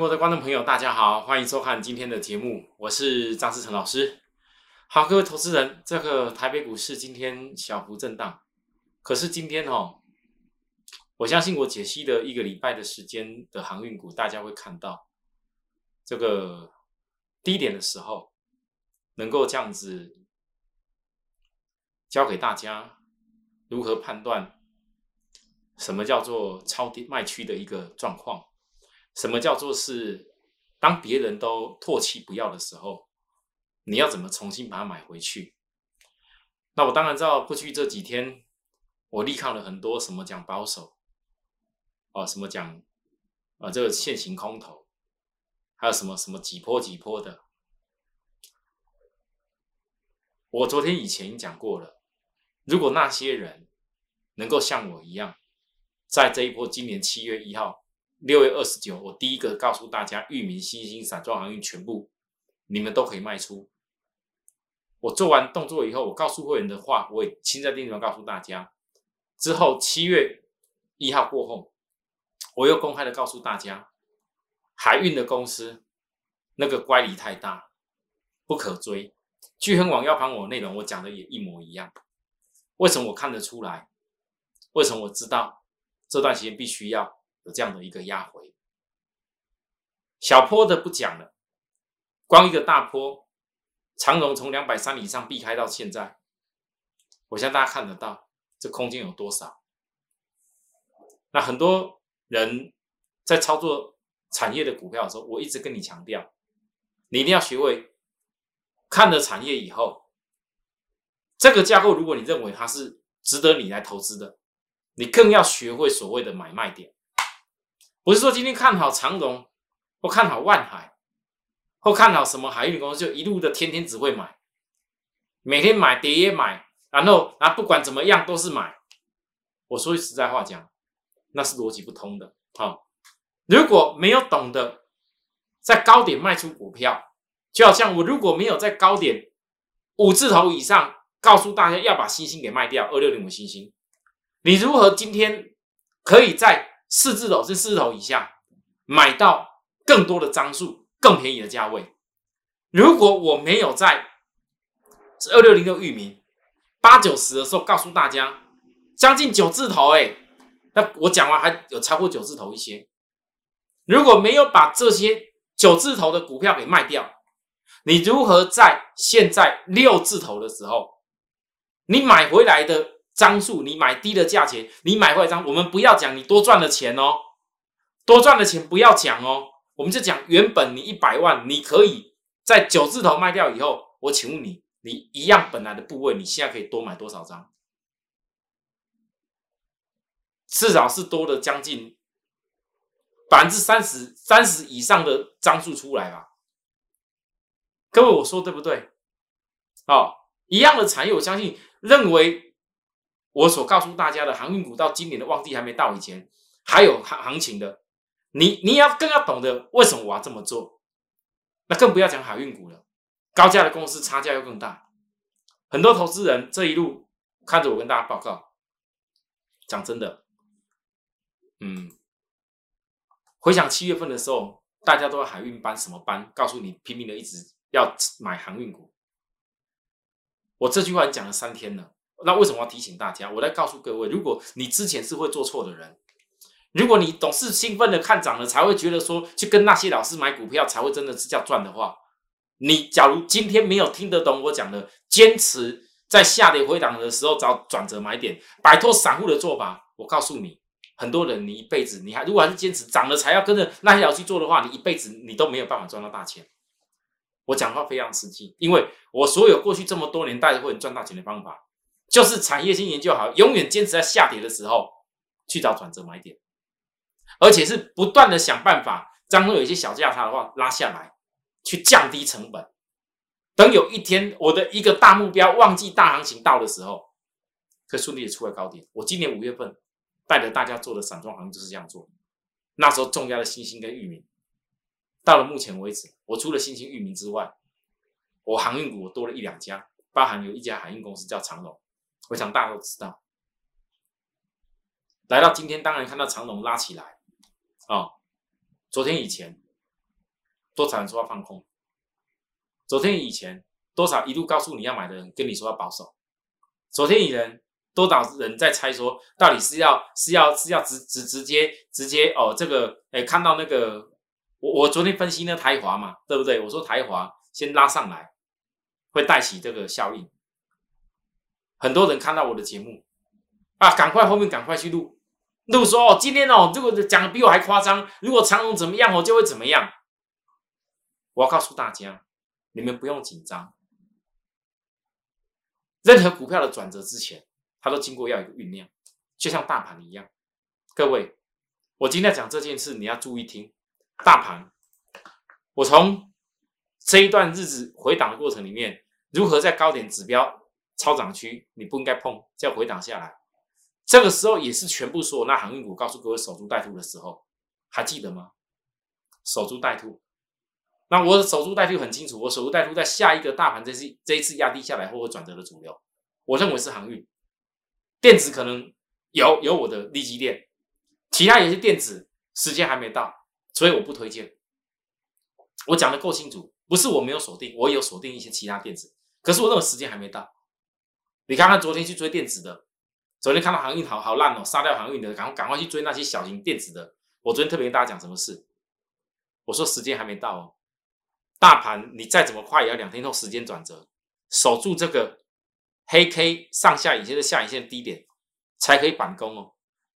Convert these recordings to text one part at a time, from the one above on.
国的观众朋友，大家好，欢迎收看今天的节目，我是张思成老师。好，各位投资人，这个台北股市今天小幅震荡，可是今天哦，我相信我解析的一个礼拜的时间的航运股，大家会看到这个低点的时候，能够这样子教给大家如何判断什么叫做超低卖区的一个状况。什么叫做是当别人都唾弃不要的时候，你要怎么重新把它买回去？那我当然知道，过去这几天我力抗了很多什么讲保守，哦，什么讲啊这个现行空头，还有什么什么几波几波的。我昨天以前已经讲过了，如果那些人能够像我一样，在这一波今年七月一号。六月二十九，我第一个告诉大家，域名、新兴、散装航运全部，你们都可以卖出。我做完动作以后，我告诉会员的话，我也亲在电视上告诉大家。之后七月一号过后，我又公开的告诉大家，海运的公司那个乖离太大，不可追。聚亨网要盘我内容，我讲的也一模一样。为什么我看得出来？为什么我知道这段时间必须要？这样的一个压回，小坡的不讲了，光一个大坡，长荣从两百三以上避开到现在，我相信大家看得到这空间有多少。那很多人在操作产业的股票的时候，我一直跟你强调，你一定要学会看了产业以后，这个架构，如果你认为它是值得你来投资的，你更要学会所谓的买卖点。不是说今天看好长荣，或看好万海，或看好什么海运公司，就一路的天天只会买，每天买跌也买，然后啊不管怎么样都是买。我说句实在话讲，那是逻辑不通的。好，如果没有懂得在高点卖出股票，就好像我如果没有在高点五字头以上告诉大家要把星星给卖掉，二六零五星星，你如何今天可以在？四字头是四字头以下，买到更多的张数、更便宜的价位。如果我没有在二六零六域名八九十的时候告诉大家，将近九字头，哎，那我讲完还有超过九字头一些。如果没有把这些九字头的股票给卖掉，你如何在现在六字头的时候，你买回来的？张数，你买低的价钱，你买坏张，我们不要讲你多赚了钱哦，多赚的钱不要讲哦，我们就讲原本你一百万，你可以在九字头卖掉以后，我请问你，你一样本来的部位，你现在可以多买多少张？至少是多了将近百分之三十、三十以上的张数出来吧？各位，我说对不对？哦，一样的产业，我相信认为。我所告诉大家的航运股到今年的旺季还没到以前，还有行行情的，你你要更要懂得为什么我要这么做，那更不要讲海运股了，高价的公司差价又更大，很多投资人这一路看着我跟大家报告，讲真的，嗯，回想七月份的时候，大家都要海运班什么班，告诉你拼命的一直要买航运股，我这句话讲了三天了。那为什么要提醒大家？我来告诉各位，如果你之前是会做错的人，如果你总是兴奋的看涨了，才会觉得说去跟那些老师买股票才会真的是叫赚的话，你假如今天没有听得懂我讲的，坚持在下跌回档的时候找转折买点，摆脱散户的做法，我告诉你，很多人你一辈子你还如果还是坚持涨了才要跟着那些老师做的话，你一辈子你都没有办法赚到大钱。我讲话非常实际，因为我所有过去这么多年带会赚大钱的方法。就是产业性研究好，永远坚持在下跌的时候去找转折买点，而且是不断的想办法，当中有一些小价差的话拉下来，去降低成本。等有一天我的一个大目标旺季大行情到的时候，可顺利的出来高点。我今年五月份带着大家做的散装行业就是这样做。那时候重压的新兴跟域名，到了目前为止，我除了新兴域名之外，我航运股我多了一两家，包含有一家海运公司叫长隆。我想大家都知道，来到今天，当然看到长龙拉起来，哦，昨天以前多少人说要放空？昨天以前多少一路告诉你要买的人跟你说要保守？昨天以前多少人在猜说到底是要是要是要直直直接直接哦这个哎看到那个我我昨天分析那台华嘛对不对？我说台华先拉上来会带起这个效应，很多人看到我的节目啊，赶快后面赶快去录。都说哦，今天哦，这个讲的比我还夸张。如果长龙怎么样我，就会怎么样。我要告诉大家，你们不用紧张。任何股票的转折之前，它都经过要一个酝酿，就像大盘一样。各位，我今天讲这件事，你要注意听。大盘，我从这一段日子回档的过程里面，如何在高点指标超涨区，你不应该碰，再回档下来。这个时候也是全部所有那航运股告诉各位守株待兔的时候，还记得吗？守株待兔。那我守株待兔很清楚，我守株待兔在下一个大盘这次这一次压低下来后会转折的主流，我认为是航运，电子可能有有我的利基电，其他也是电子，时间还没到，所以我不推荐。我讲的够清楚，不是我没有锁定，我有锁定一些其他电子，可是我认为时间还没到。你看看昨天去追电子的。昨天看到航运好好烂哦，杀掉航运的，赶快赶快去追那些小型电子的。我昨天特别跟大家讲什么事？我说时间还没到哦，大盘你再怎么快也要两天后时间转折，守住这个黑 K 上下影线的下影线低点才可以反攻哦。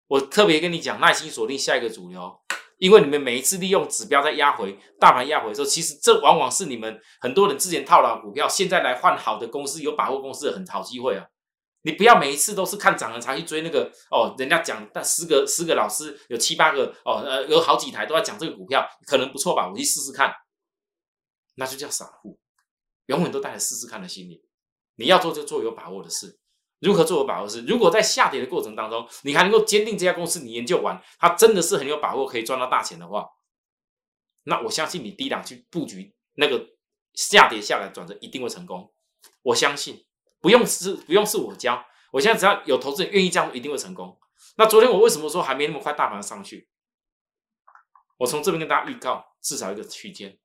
我特别跟你讲，耐心锁定下一个主流，因为你们每一次利用指标在压回大盘压回的时候，其实这往往是你们很多人之前套牢股票，现在来换好的公司、有把握公司的很好机会啊。你不要每一次都是看涨了才去追那个哦，人家讲但十个十个老师有七八个哦，呃，有好几台都在讲这个股票，可能不错吧？我去试试看，那就叫散户，永远都带着试试看的心理。你要做就做有把握的事，如何做有把握是？如果在下跌的过程当中，你还能够坚定这家公司，你研究完它真的是很有把握可以赚到大钱的话，那我相信你低档去布局那个下跌下来转折一定会成功，我相信。不用是不用是我教，我现在只要有投资人愿意这样，一定会成功。那昨天我为什么说还没那么快大盘上去？我从这边跟大家预告，至少一个区间，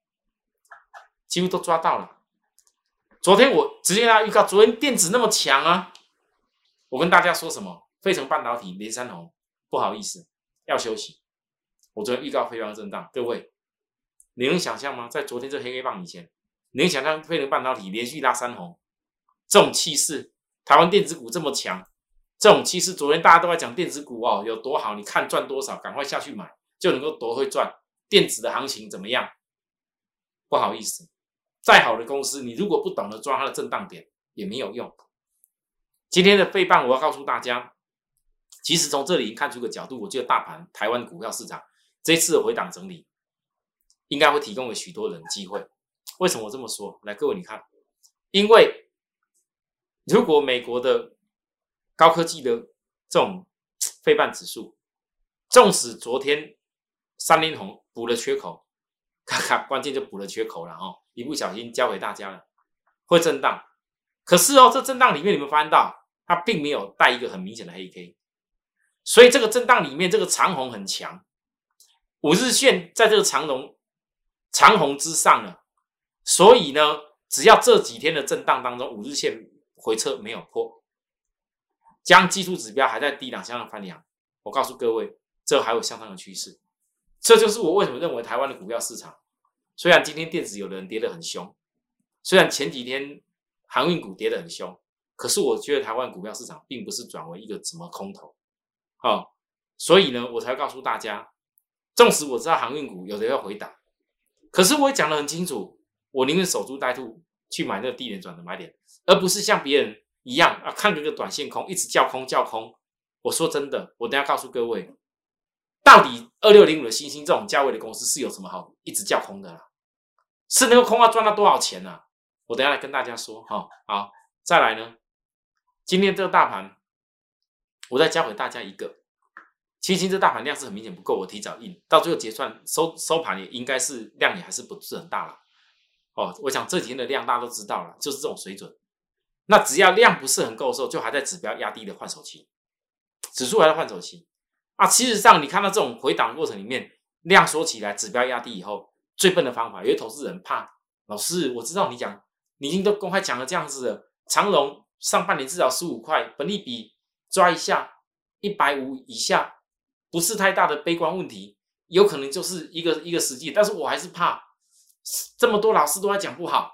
几乎都抓到了。昨天我直接跟大家预告，昨天电子那么强啊，我跟大家说什么？费城半导体连三红，不好意思，要休息。我昨天预告非常震荡，各位，你能想象吗？在昨天这黑黑棒以前，你能想象费城半导体连续拉三红？这种气势，台湾电子股这么强，这种气势，昨天大家都在讲电子股哦有多好，你看赚多少，赶快下去买，就能够多会赚。电子的行情怎么样？不好意思，再好的公司，你如果不懂得抓它的震荡点，也没有用。今天的费半，我要告诉大家，其实从这里看出个角度，我觉得大盘台湾股票市场这次的回档整理，应该会提供给许多人机会。为什么我这么说？来，各位你看，因为。如果美国的高科技的这种费半指数，纵使昨天三连红补了缺口，咔咔关键就补了缺口了哦，一不小心教给大家了，会震荡。可是哦，这震荡里面你们发现到，它并没有带一个很明显的黑 K，所以这个震荡里面这个长红很强，五日线在这个长龙长红之上呢，所以呢，只要这几天的震荡当中，五日线。回撤没有破，将技术指标还在低档向上翻扬。我告诉各位，这还有向上的趋势。这就是我为什么认为台湾的股票市场，虽然今天电子有的人跌得很凶，虽然前几天航运股跌得很凶，可是我觉得台湾股票市场并不是转为一个什么空头。好，所以呢，我才告诉大家，纵使我知道航运股有的要回档，可是我也讲得很清楚，我宁愿守株待兔。去买那个低点转的买点，而不是像别人一样啊，看这个短线空，一直叫空叫空。我说真的，我等下告诉各位，到底二六零五的星星这种价位的公司是有什么好一直叫空的啦？是能够空要赚到多少钱呢？我等下来跟大家说。哈，好，再来呢，今天这个大盘，我再教给大家一个，其实这大盘量是很明显不够，我提早印，到最后结算收收盘也应该是量也还是不是很大了。哦，我想这几天的量大家都知道了，就是这种水准。那只要量不是很够的时候，就还在指标压低的换手期，指数还在换手期啊。其实上你看到这种回档过程里面，量缩起来，指标压低以后，最笨的方法。有些投资人怕老师，我知道你讲，你已经都公开讲了这样子的。长龙上半年至少十五块，本利比抓一下一百五以下，不是太大的悲观问题，有可能就是一个一个实际。但是我还是怕，这么多老师都在讲不好。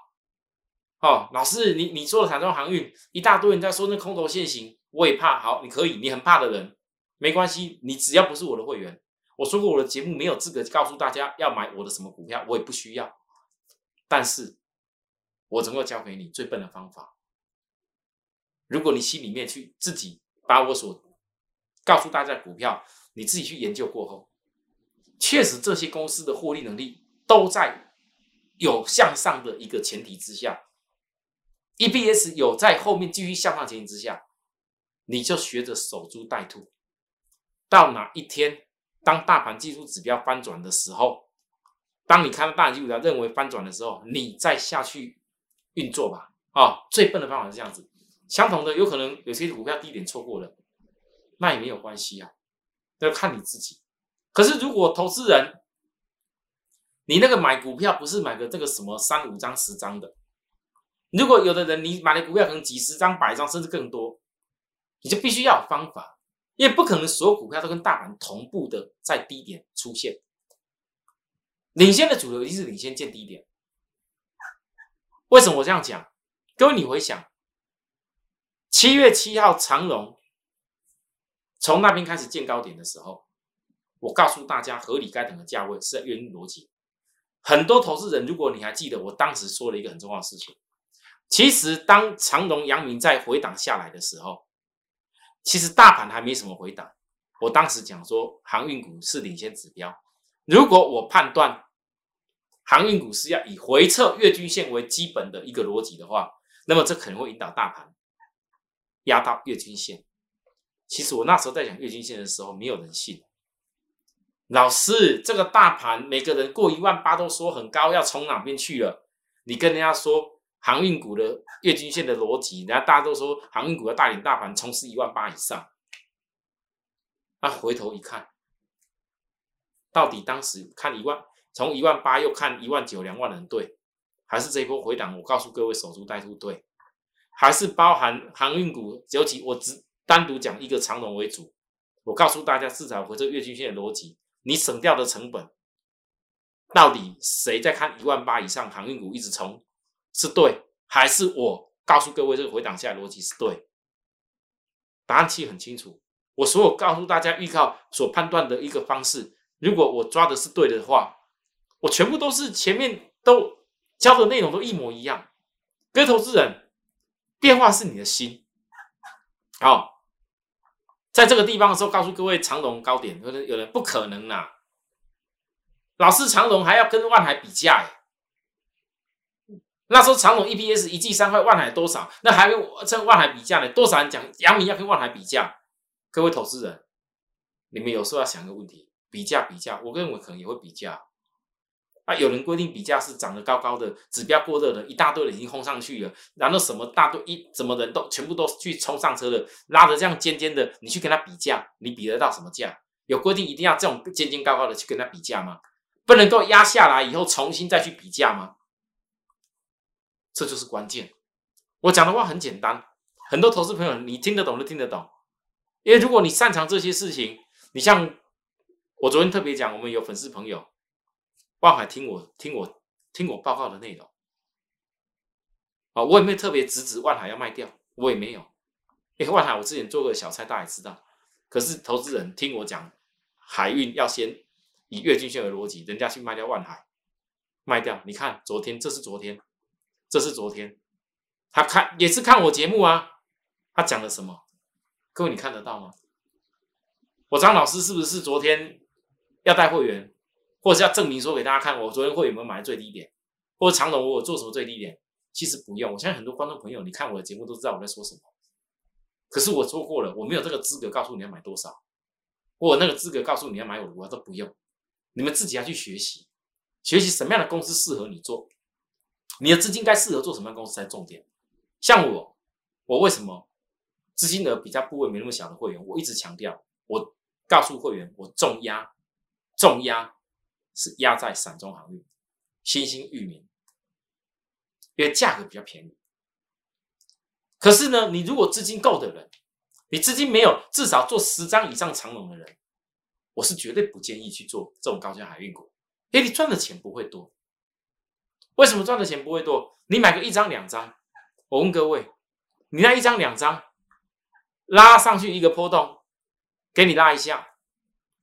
哦，老师，你你说的台中航运一大堆人在说那空头现行，我也怕。好，你可以，你很怕的人没关系，你只要不是我的会员，我说过我的节目没有资格告诉大家要买我的什么股票，我也不需要。但是，我总要教给你最笨的方法。如果你心里面去自己把我所告诉大家的股票，你自己去研究过后，确实这些公司的获利能力都在有向上的一个前提之下。，E B S 有在后面继续向上前提之下，你就学着守株待兔。到哪一天，当大盘技术指标翻转的时候，当你看到大盘技术指标认为翻转的时候，你再下去运作吧。啊，最笨的方法是这样子。相同的，有可能有些股票低点错过了，那也没有关系啊，要看你自己。可是如果投资人，你那个买股票不是买个这个什么三五张、十张的。如果有的人你买的股票可能几十张、百张甚至更多，你就必须要方法，因为不可能所有股票都跟大盘同步的在低点出现。领先的主流一定是领先见低点。为什么我这样讲？各位你回想，七月七号长荣从那边开始见高点的时候，我告诉大家合理该等的价位是原因逻辑。很多投资人，如果你还记得，我当时说了一个很重要的事情。其实，当长荣、阳明在回档下来的时候，其实大盘还没什么回档。我当时讲说，航运股是领先指标。如果我判断航运股是要以回撤月均线为基本的一个逻辑的话，那么这可能会引导大盘压到月均线。其实我那时候在讲月均线的时候，没有人信。老师，这个大盘每个人过一万八都说很高，要冲哪边去了？你跟人家说。航运股的月均线的逻辑，然后大家都说航运股要带领大盘冲刺一万八以上。那回头一看，到底当时看一万，从一万八又看一万九、两万人对，还是这一波回档？我告诉各位，守株待兔对，还是包含航运股？尤其我只单独讲一个长龙为主。我告诉大家，至少回这月均线的逻辑，你省掉的成本，到底谁在看一万八以上航运股一直冲？是对还是我告诉各位这个回档下来逻辑是对？答案其实很清楚。我所有告诉大家预告所判断的一个方式，如果我抓的是对的话，我全部都是前面都教的内容都一模一样。各位投资人，变化是你的心。好，在这个地方的时候，告诉各位长龙高点，有人有人不可能呐。老是长龙还要跟万海比价哎。那时候长隆 EPS 一季三块，万海多少？那还跟万海比价呢？多少人讲杨明要跟万海比价？各位投资人，你们有时候要想一个问题：比价比价，我认为可能也会比价。啊，有人规定比价是涨得高高的，指标过热的，一大堆人已经轰上去了，然后什么大堆一怎么人都全部都去冲上车了，拉着这样尖尖的，你去跟他比价，你比得到什么价？有规定一定要这种尖尖高高的去跟他比价吗？不能够压下来以后重新再去比价吗？这就是关键。我讲的话很简单，很多投资朋友你听得懂就听得懂。因为如果你擅长这些事情，你像我昨天特别讲，我们有粉丝朋友，望海听我听我听我报告的内容，啊，我也没有特别直指万海要卖掉，我也没有。因为万海我之前做过小菜，大家也知道。可是投资人听我讲，海运要先以月均线为逻辑，人家去卖掉万海，卖掉。你看昨天，这是昨天。这是昨天，他看也是看我节目啊。他讲了什么？各位你看得到吗？我张老师是不是昨天要带会员，或者是要证明说给大家看，我昨天会有没有买最低点，或者长董我做什么最低点？其实不用。我相信很多观众朋友，你看我的节目都知道我在说什么。可是我说过了，我没有这个资格告诉你要买多少，我有那个资格告诉你要买我的股票都不用。你们自己要去学习，学习什么样的公司适合你做。你的资金该适合做什么样公司才重点？像我，我为什么资金额比较部位没那么小的会员，我一直强调，我告诉会员，我重压，重压是压在散中航运，新兴域名，因为价格比较便宜。可是呢，你如果资金够的人，你资金没有至少做十张以上长龙的人，我是绝对不建议去做这种高价海运股，因为你赚的钱不会多。为什么赚的钱不会多？你买个一张两张，我问各位，你那一张两张拉上去一个波动，给你拉一下，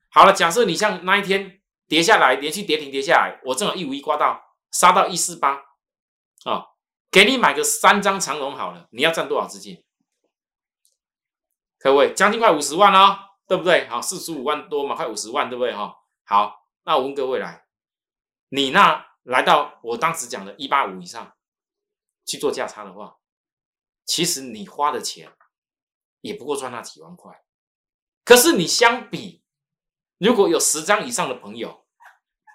好了，假设你像那一天跌下来，连续跌停跌下来，我正好一五一刮到杀到一四八啊，给你买个三张长龙好了，你要赚多少资金？各位，将近快五十万哦，对不对？好，四十五万多嘛，快五十万，对不对？哈，好，那我问各位来，你那？来到我当时讲的一八五以上去做价差的话，其实你花的钱也不过赚那几万块。可是你相比，如果有十张以上的朋友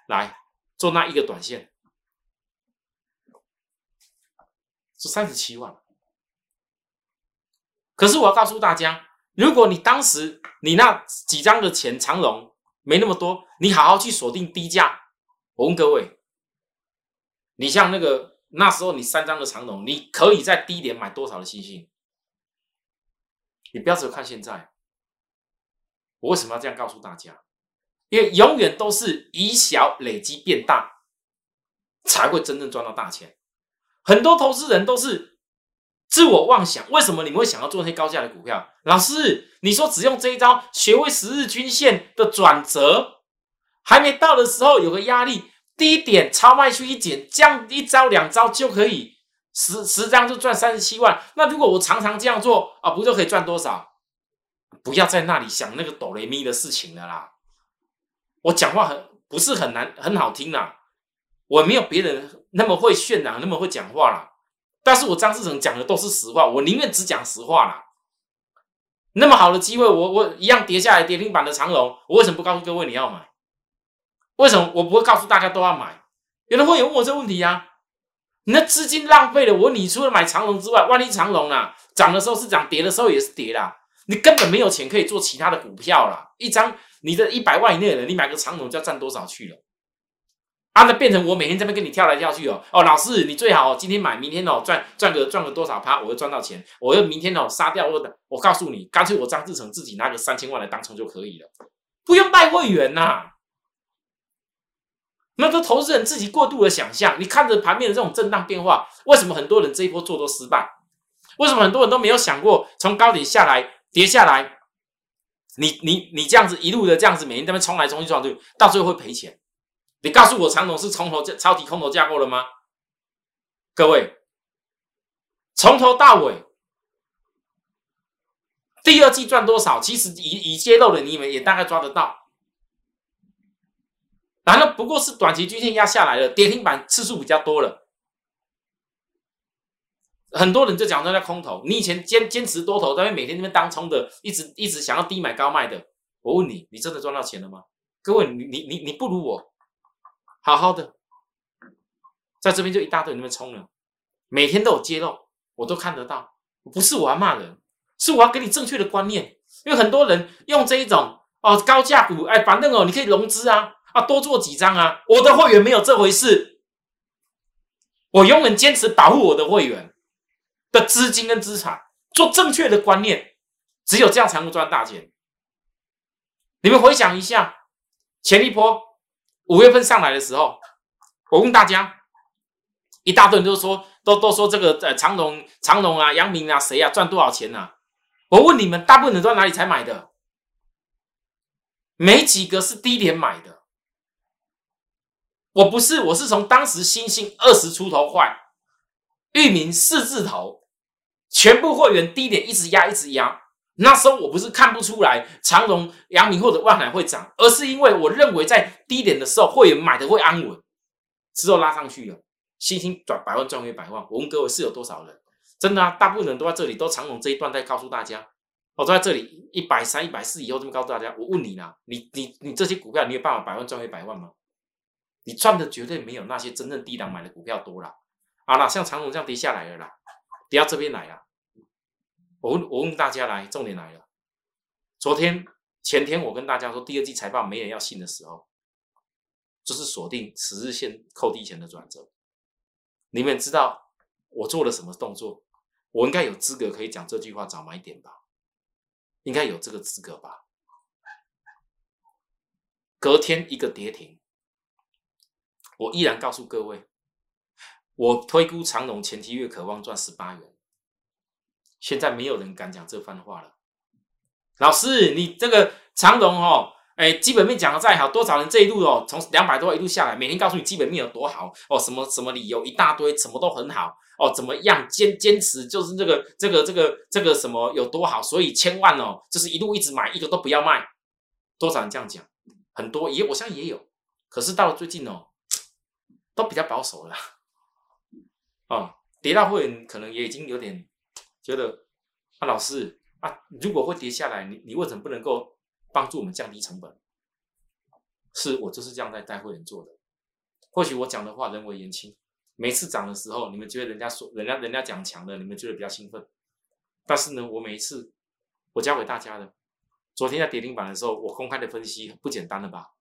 来做那一个短线，是三十七万。可是我要告诉大家，如果你当时你那几张的钱长龙没那么多，你好好去锁定低价。我问各位。你像那个那时候，你三张的长龙，你可以在低点买多少的星星？你不要只看现在。我为什么要这样告诉大家？因为永远都是以小累积变大，才会真正赚到大钱。很多投资人都是自我妄想。为什么你们会想要做那些高价的股票？老师，你说只用这一招学会十日均线的转折，还没到的时候有个压力。低点超卖出一减，这样一招两招就可以十十张就赚三十七万。那如果我常常这样做啊，不就可以赚多少？不要在那里想那个哆雷咪的事情了啦。我讲话很不是很难很好听啦，我没有别人那么会渲染，那么会讲话啦。但是我张志成讲的都是实话，我宁愿只讲实话啦。那么好的机会，我我一样跌下来跌停板的长龙，我为什么不告诉各位你要买？为什么我不会告诉大家都要买？有人会问我这问题呀？你的资金浪费了。我你除了买长龙之外，万一长龙啊涨的时候是涨，跌的时候也是跌啦，你根本没有钱可以做其他的股票啦。一张你的一百万以内的人，你买个长龙就要赚多少去了？啊，那变成我每天这边跟你跳来跳去哦哦，老师你最好今天买，明天哦赚赚个赚个多少趴，我会赚到钱。我又明天哦杀掉我，我告诉你，干脆我张志成自己拿个三千万来当冲就可以了，不用带会员呐。那都投资人自己过度的想象，你看着盘面的这种震荡变化，为什么很多人这一波做都失败？为什么很多人都没有想过从高点下来跌下来？你你你这样子一路的这样子，每天在那冲来冲去撞去，到最后会赔钱。你告诉我，长龙是从头超级空头架构了吗？各位，从头到尾，第二季赚多少？其实已已揭露的，你们也大概抓得到。难道不过是短期均线压下来了，跌停板次数比较多了，很多人就讲说在空头。你以前坚坚持多头，但是每天那边当冲的，一直一直想要低买高卖的。我问你，你真的赚到钱了吗？各位，你你你你不如我，好好的，在这边就一大堆那边冲了，每天都有揭露，我都看得到。不是我要骂人，是我要给你正确的观念，因为很多人用这一种哦高价股，哎，反正哦你可以融资啊。啊，多做几张啊！我的会员没有这回事，我永远坚持保护我的会员的资金跟资产，做正确的观念，只有这样才能赚大钱。你们回想一下，前一波五月份上来的时候，我问大家，一大堆人都说，都都说这个呃长隆、长隆啊、阳明啊，谁啊赚多少钱呢？我问你们，大部分人都在哪里才买的？没几个是低点买的。我不是，我是从当时新兴二十出头坏，域名四字头，全部会员低点一直压一直压。那时候我不是看不出来长荣、阳明或者万海会涨，而是因为我认为在低点的时候会员买的会安稳，之后拉上去了，新兴转百万赚回百万。我问各位是有多少人？真的啊，大部分人都在这里，都长隆这一段在告诉大家，我都在这里一百三、一百四以后这么告诉大家。我问你啦，你你你这些股票，你有办法百万赚回百万吗？你赚的绝对没有那些真正低档买的股票多了。好了，像长荣这样跌下来了啦，跌到这边来了。我问我问大家来，重点来了。昨天前天我跟大家说，第二季财报没人要信的时候，就是锁定十日线扣低前的转折。你们知道我做了什么动作？我应该有资格可以讲这句话，早买点吧？应该有这个资格吧？隔天一个跌停，我依然告诉各位，我推估长隆前期月渴望赚十八元。现在没有人敢讲这番话了。老师，你这个长隆哦，哎，基本面讲的再好，多少人这一路哦，从两百多一路下来，每天告诉你基本面有多好哦，什么什么理由一大堆，什么都很好哦，怎么样坚坚持就是这个这个这个这个什么有多好，所以千万哦，就是一路一直买，一个都不要卖。多少人这样讲？很多也，我相信也有。可是到了最近哦，都比较保守了。哦，跌到会员可能也已经有点觉得啊，老师啊，如果会跌下来，你你为什么不能够帮助我们降低成本？是我就是这样在带会员做的。或许我讲的话人为言轻，每次涨的时候，你们觉得人家说人家人家讲强的，你们觉得比较兴奋。但是呢，我每一次我教给大家的。昨天在跌停板的时候，我公开的分析不简单了吧？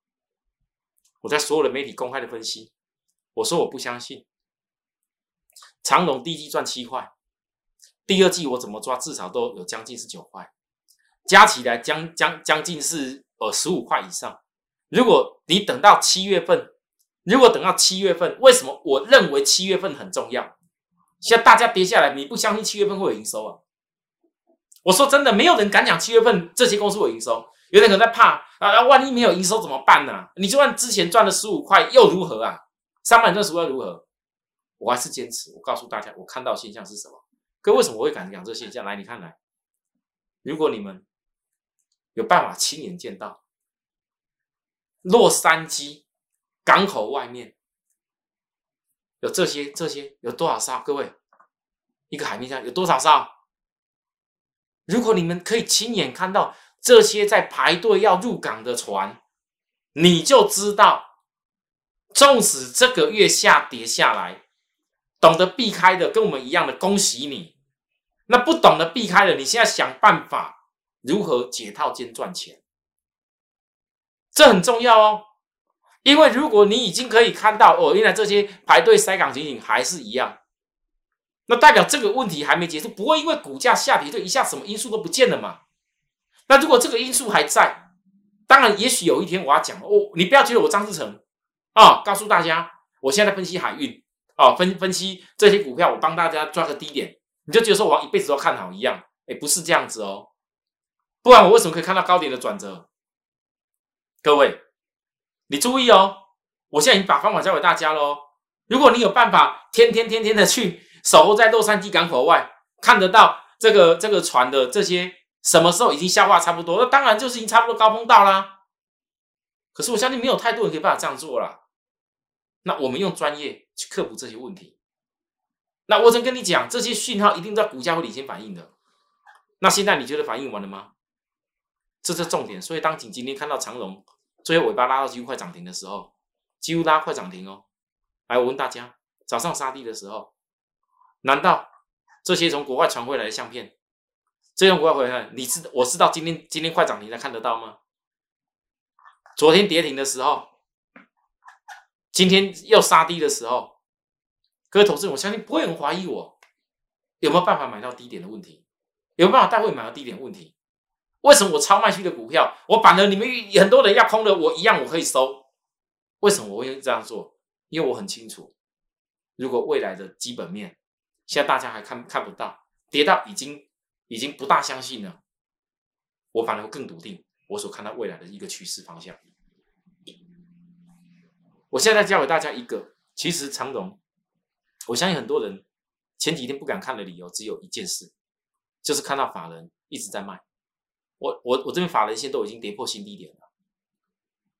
我在所有的媒体公开的分析，我说我不相信长隆第一季赚七块，第二季我怎么抓至少都有将近是九块，加起来将将将近是呃十五块以上。如果你等到七月份，如果等到七月份，为什么我认为七月份很重要？现在大家跌下来，你不相信七月份会有营收啊？我说真的，没有人敢讲七月份这些公司有营收，有人可能在怕啊，万一没有营收怎么办呢？你就算之前赚了十五块又如何啊？三百赚十五块如何？我还是坚持，我告诉大家，我看到现象是什么？各位为什么我会敢讲这现象？来，你看来，如果你们有办法亲眼见到洛杉矶港口外面有这些这些有多少艘？各位，一个海面上有多少艘？如果你们可以亲眼看到这些在排队要入港的船，你就知道，纵使这个月下跌下来，懂得避开的跟我们一样的，恭喜你；那不懂得避开的，你现在想办法如何解套兼赚钱，这很重要哦。因为如果你已经可以看到哦，原来这些排队塞港情形还是一样。那代表这个问题还没结束，不会因为股价下跌就一下什么因素都不见了嘛？那如果这个因素还在，当然也许有一天我要讲哦，你不要觉得我张志成啊，告诉大家，我现在分析海运哦，分分析这些股票，我帮大家抓个低点，你就觉得说我一辈子都看好一样？哎，不是这样子哦，不然我为什么可以看到高点的转折？各位，你注意哦，我现在已经把方法教给大家喽。如果你有办法天天天天的去。守候在洛杉矶港口外，看得到这个这个船的这些什么时候已经消化差不多？那当然就是已经差不多高峰到啦。可是我相信没有太多人可以办法这样做了。那我们用专业去克服这些问题。那我曾跟你讲，这些讯号一定在股价会领先反应的。那现在你觉得反应完了吗？这是重点。所以当你今天看到长荣最后尾巴拉到几乎快涨停的时候，几乎拉快涨停哦。来，我问大家，早上杀地的时候。难道这些从国外传回来的相片，这种国外回来，你知我知道今天今天快涨停才看得到吗？昨天跌停的时候，今天要杀低的时候，各位投资人，我相信不会很怀疑我有没有办法买到低点的问题，有没有办法带会买到低点问题？为什么我超卖区的股票，我反而你们很多人要空的，我一样我可以收？为什么我会这样做？因为我很清楚，如果未来的基本面。现在大家还看看不到，跌到已经已经不大相信了。我反而会更笃定我所看到未来的一个趋势方向。我现在教给大家一个，其实长荣，我相信很多人前几天不敢看的理由只有一件事，就是看到法人一直在卖。我我我这边法人线都已经跌破新低点了，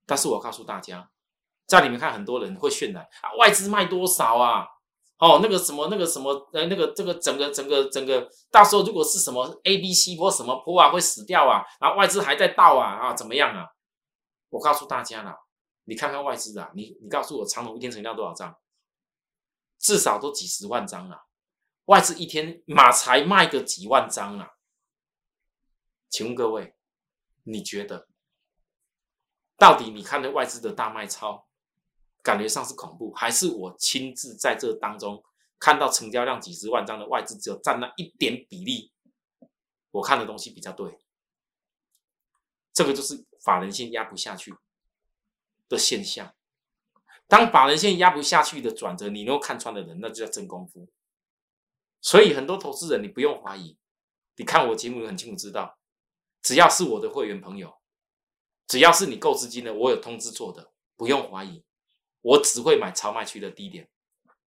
但是我告诉大家，在里面看很多人会渲染啊，外资卖多少啊？哦，那个什么，那个什么，呃，那个这个整个整个整个，到时候如果是什么 A、B、C 波什么波啊，会死掉啊，然后外资还在倒啊，啊，怎么样啊？我告诉大家了，你看看外资啊，你你告诉我长隆一天成交多少张？至少都几十万张啊，外资一天马才卖个几万张啊？请问各位，你觉得到底你看的外资的大卖超感觉上是恐怖，还是我亲自在这当中看到成交量几十万张的外资只有占那一点比例，我看的东西比较对。这个就是法人线压不下去的现象。当法人线压不下去的转折，你能够看穿的人，那就叫真功夫。所以很多投资人，你不用怀疑，你看我节目很清楚知道，只要是我的会员朋友，只要是你够资金的，我有通知做的，不用怀疑，我只会买超卖区的低点。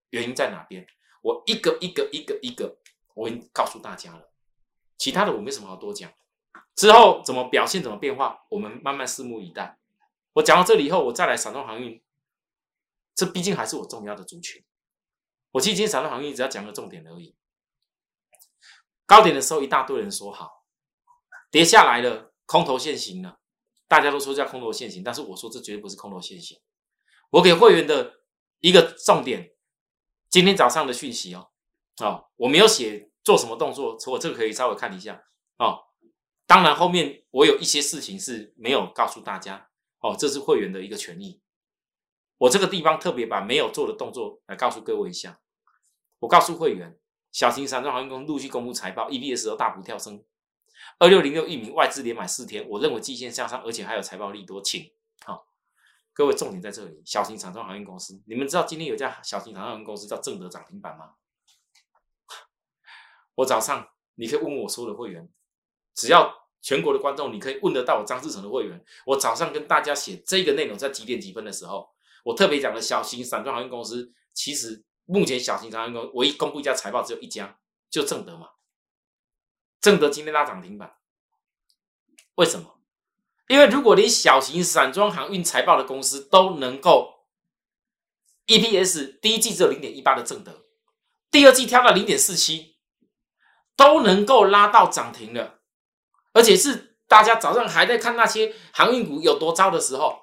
原因在哪边？我一个一个一个一个，我已经告诉大家了，其他的我没什么好多讲。之后怎么表现，怎么变化，我们慢慢拭目以待。我讲到这里以后，我再来散装航运，这毕竟还是我重要的族群。我今天散装航运只要讲个重点而已。高点的时候，一大堆人说好，跌下来了，空头现行了，大家都说叫空头现行，但是我说这绝对不是空头现行。我给会员的一个重点，今天早上的讯息哦，哦，我没有写做什么动作，我这个可以稍微看一下哦。当然，后面我有一些事情是没有告诉大家哦，这是会员的一个权益。我这个地方特别把没有做的动作来告诉各位一下。我告诉会员，小型散装航运公司陆续公布财报，EPS 都大幅跳升。二六零六一名外资连买四天，我认为季线向上，而且还有财报利多，请好，各位重点在这里。小型散装航运公司，你们知道今天有家小型散装航运公司叫正德涨停板吗？我早上你可以问我所有的会员，只要。全国的观众，你可以问得到我张志成的会员。我早上跟大家写这个内容，在几点几分的时候，我特别讲了小型散装航运公司。其实目前小型航运公司唯一公布一家财报只有一家，就正德嘛。正德今天拉涨停板，为什么？因为如果连小型散装航运财报的公司都能够 EPS 第一季只有零点一八的正德，第二季跳到零点四七，都能够拉到涨停了。而且是大家早上还在看那些航运股有多糟的时候，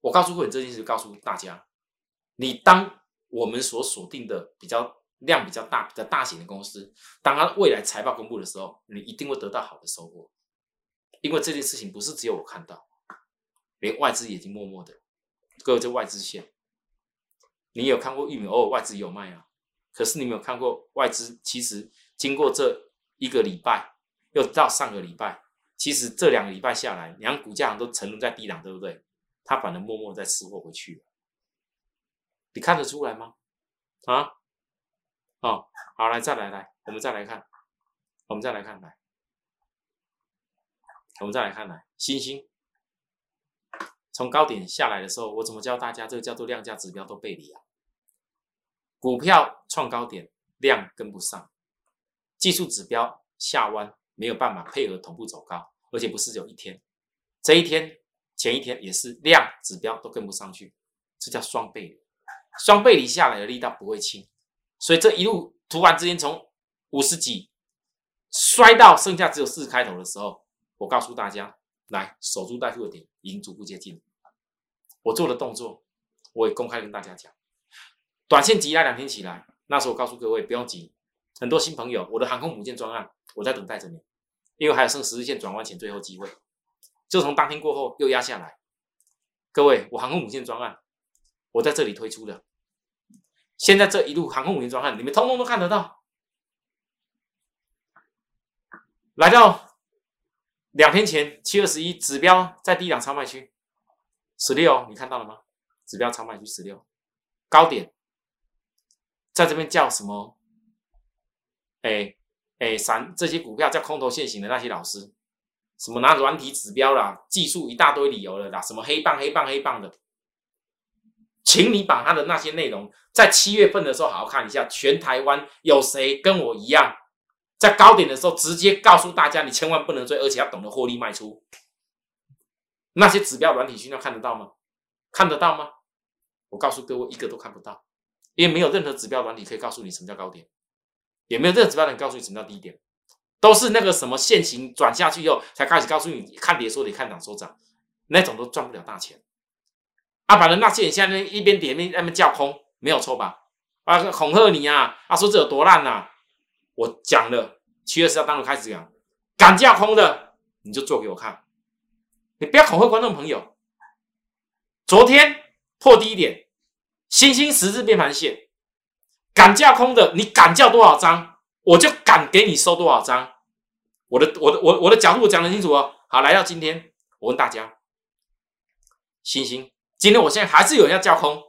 我告诉会员这件事，告诉大家，你当我们所锁定的比较量比较大、比较大型的公司，当它未来财报公布的时候，你一定会得到好的收获。因为这件事情不是只有我看到，连外资已经默默的，各位这外资线，你有看过玉米偶尔外资有卖啊？可是你没有看过外资，其实经过这一个礼拜。又到上个礼拜，其实这两个礼拜下来，两股价都沉沦在低档，对不对？它反而默默在吃货回去了，你看得出来吗？啊？哦，好，来再来来，我们再来看，我们再来看来，我们再来看来，星星从高点下来的时候，我怎么教大家？这个叫做量价指标都背离啊，股票创高点，量跟不上，技术指标下弯。没有办法配合同步走高，而且不是只有一天，这一天前一天也是量指标都跟不上去，这叫双背离。双背离下来的力道不会轻，所以这一路突然之间从五十几摔到剩下只有四开头的时候，我告诉大家，来守株待兔的点已经逐步接近。我做的动作，我也公开跟大家讲，短线急拉两天起来，那时候我告诉各位不用急，很多新朋友，我的航空母舰专案。我在等待着你，因为还有剩十日线转弯前最后机会，就从当天过后又压下来。各位，我航空母舰专案，我在这里推出的，现在这一路航空母舰专案，你们通通都看得到。来到两天前七二十一指标在低档超卖区十六，你看到了吗？指标超卖区十六，高点在这边叫什么？哎。哎，散这些股票叫空头现行的那些老师，什么拿软体指标啦、技术一大堆理由了啦，什么黑棒黑棒黑棒的，请你把他的那些内容在七月份的时候好好看一下。全台湾有谁跟我一样，在高点的时候直接告诉大家，你千万不能追，而且要懂得获利卖出。那些指标软体讯号看得到吗？看得到吗？我告诉各位，一个都看不到，因为没有任何指标软体可以告诉你什么叫高点。也没有任何指标能告诉你什么叫低点，都是那个什么线型转下去以后才开始告诉你看跌说跌看涨说涨，那种都赚不了大钱。啊，反正那些人现在一边跌一边那边叫空，没有错吧？啊，恐吓你啊！啊，说这有多烂呐！我讲了，七月十号当中开始讲，敢叫空的你就做给我看，你不要恐吓观众朋友。昨天破低点，星星十字变盘线，敢架空的，你敢叫多少张，我就敢给你收多少张。我的我的我我的角度讲得清楚哦。好，来到今天，我问大家，星星，今天我现在还是有人要叫空，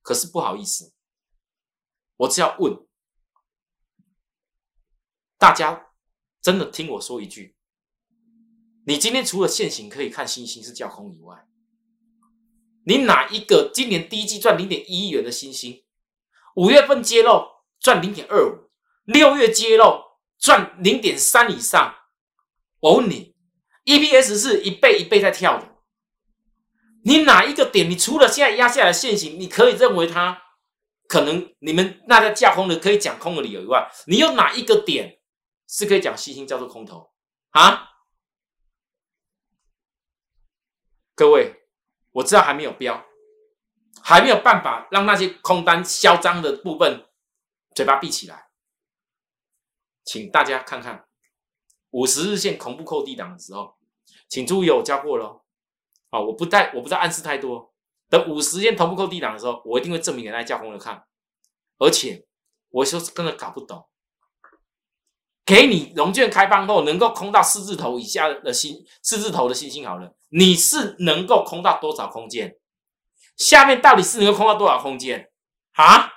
可是不好意思，我只要问大家，真的听我说一句，你今天除了现行可以看星星是叫空以外，你哪一个今年第一季赚零点一亿元的星星，五月份揭露赚零点二五，六月揭露赚零点三以上，我问你，EPS 是一倍一倍在跳的，你哪一个点？你除了现在压下来现行，你可以认为它可能你们那在架空的可以讲空的理由以外，你有哪一个点？是可以讲星星叫做空头啊，各位，我知道还没有标，还没有办法让那些空单嚣张的部分嘴巴闭起来，请大家看看五十日线恐怖扣低档的时候，请注意我教过了，好，我不带我不再暗示太多，等五十天同步扣低档的时候，我一定会证明给大家叫空的看，而且我说真的搞不懂。给你融券开放后能够空到四字头以下的星四字头的星星好了，你是能够空到多少空间？下面到底是能够空到多少空间啊？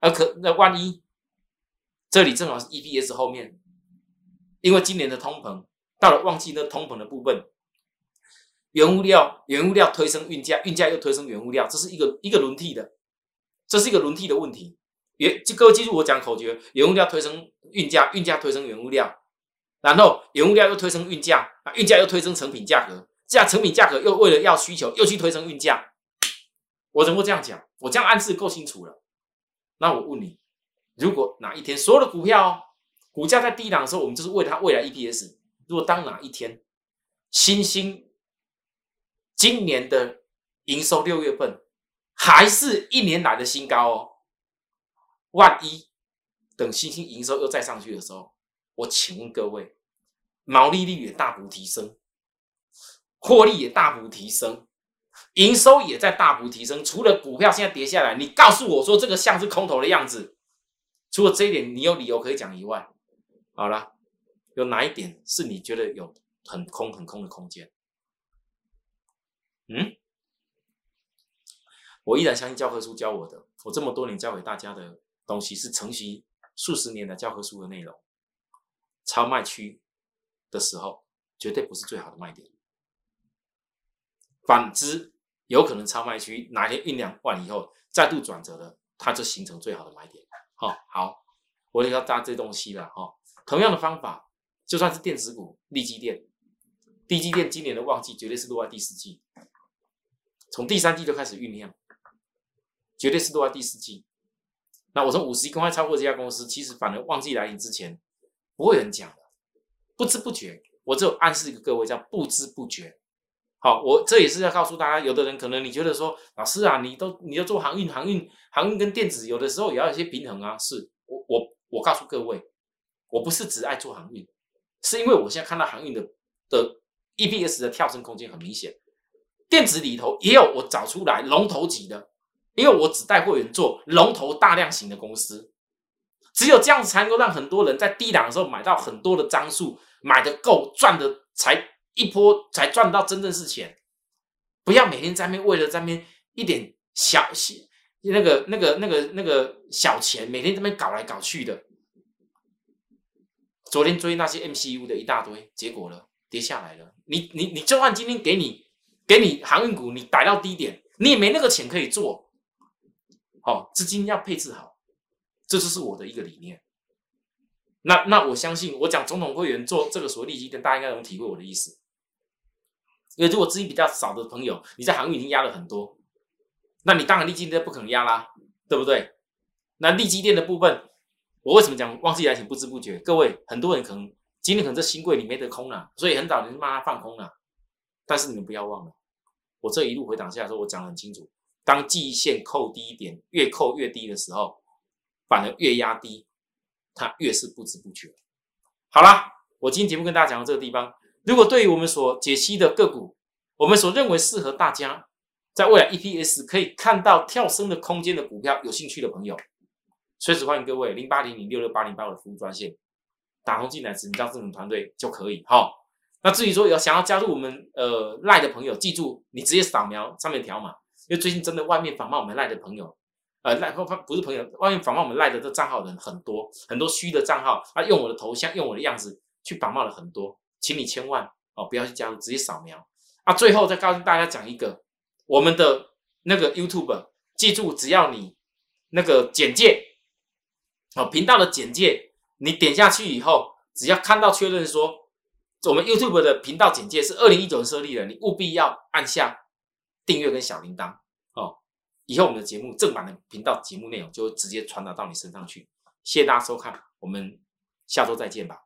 而可那万一这里正好是 EPS 后面，因为今年的通膨到了旺季的通膨的部分，原物料原物料推升运价，运价又推升原物料，这是一个一个轮替的，这是一个轮替的问题。原就各位记住我讲口诀：原物料推升运价，运价推升原物料，然后原物料又推升运价，啊，运价又推升成品价格，这样成品价格又为了要需求，又去推升运价。我怎么这样讲？我这样暗示够清楚了。那我问你，如果哪一天所有的股票股价在低档的时候，我们就是为了它未来 EPS。如果当哪一天新兴今年的营收六月份还是一年来的新高哦。万一等新兴营收又再上去的时候，我请问各位，毛利率也大幅提升，获利也大幅提升，营收也在大幅提升。除了股票现在跌下来，你告诉我说这个像是空头的样子，除了这一点你有理由可以讲以外，好了，有哪一点是你觉得有很空很空的空间？嗯，我依然相信教科书教我的，我这么多年教给大家的。东西是承袭数十年的教科书的内容，超卖区的时候绝对不是最好的卖点。反之，有可能超卖区哪天酝酿完以后再度转折了，它就形成最好的买点。好，好，我也要搭这东西了哈。同样的方法，就算是电子股，利基电，利基电今年的旺季绝对是落在第四季，从第三季就开始酝酿，绝对是落在第四季。那我从五十亿公开超过这家公司，其实反而旺季来临之前不会有人讲的，不知不觉，我只有暗示一个各位叫不知不觉。好，我这也是要告诉大家，有的人可能你觉得说，老师啊，你都你要做航运，航运航运跟电子有的时候也要有些平衡啊。是我我我告诉各位，我不是只爱做航运，是因为我现在看到航运的的 EPS 的跳升空间很明显，电子里头也有我找出来龙头级的。因为我只带会员做龙头大量型的公司，只有这样子才能够让很多人在低档的时候买到很多的张数，买的够赚的才一波才赚到真正是钱，不要每天在面为了在面一点小小那个那个那个那个小钱，每天这边搞来搞去的。昨天追那些 MCU 的一大堆，结果了跌下来了。你你你就算今天给你给你航运股，你逮到低点，你也没那个钱可以做。哦，资金要配置好，这就是我的一个理念。那那我相信，我讲总统会员做这个所谓利基店，大家应该能体会我的意思。因为如果资金比较少的朋友，你在航运已经压了很多，那你当然利基店不可能压啦，对不对？那利基店的部分，我为什么讲忘记来钱不知不觉？各位很多人可能今天可能这新柜里没得空了，所以很早你就骂他放空了。但是你们不要忘了，我这一路回档下来说，我讲的很清楚。当季线扣低一点，越扣越低的时候，反而越压低，它越是不知不觉。好啦，我今天节目跟大家讲到这个地方。如果对于我们所解析的个股，我们所认为适合大家在未来 EPS 可以看到跳升的空间的股票，有兴趣的朋友，随时欢迎各位零八零零六六八零八五的服务专线打通进来，指名张志勇团队就可以哈。那至于说有想要加入我们呃赖的朋友，记住你直接扫描上面条码，因为最近真的外面仿冒我们赖的朋友，呃赖不不是朋友，外面仿冒我们赖的这账号人很多，很多虚的账号啊，用我的头像，用我的样子去仿冒了很多，请你千万哦不要去加入，直接扫描。啊，最后再告诉大家讲一个我们的那个 YouTube，记住只要你那个简介哦频道的简介，你点下去以后，只要看到确认说。我们 YouTube 的频道简介是二零一九年设立的，你务必要按下订阅跟小铃铛哦。以后我们的节目正版的频道节目内容就直接传达到你身上去。谢谢大家收看，我们下周再见吧。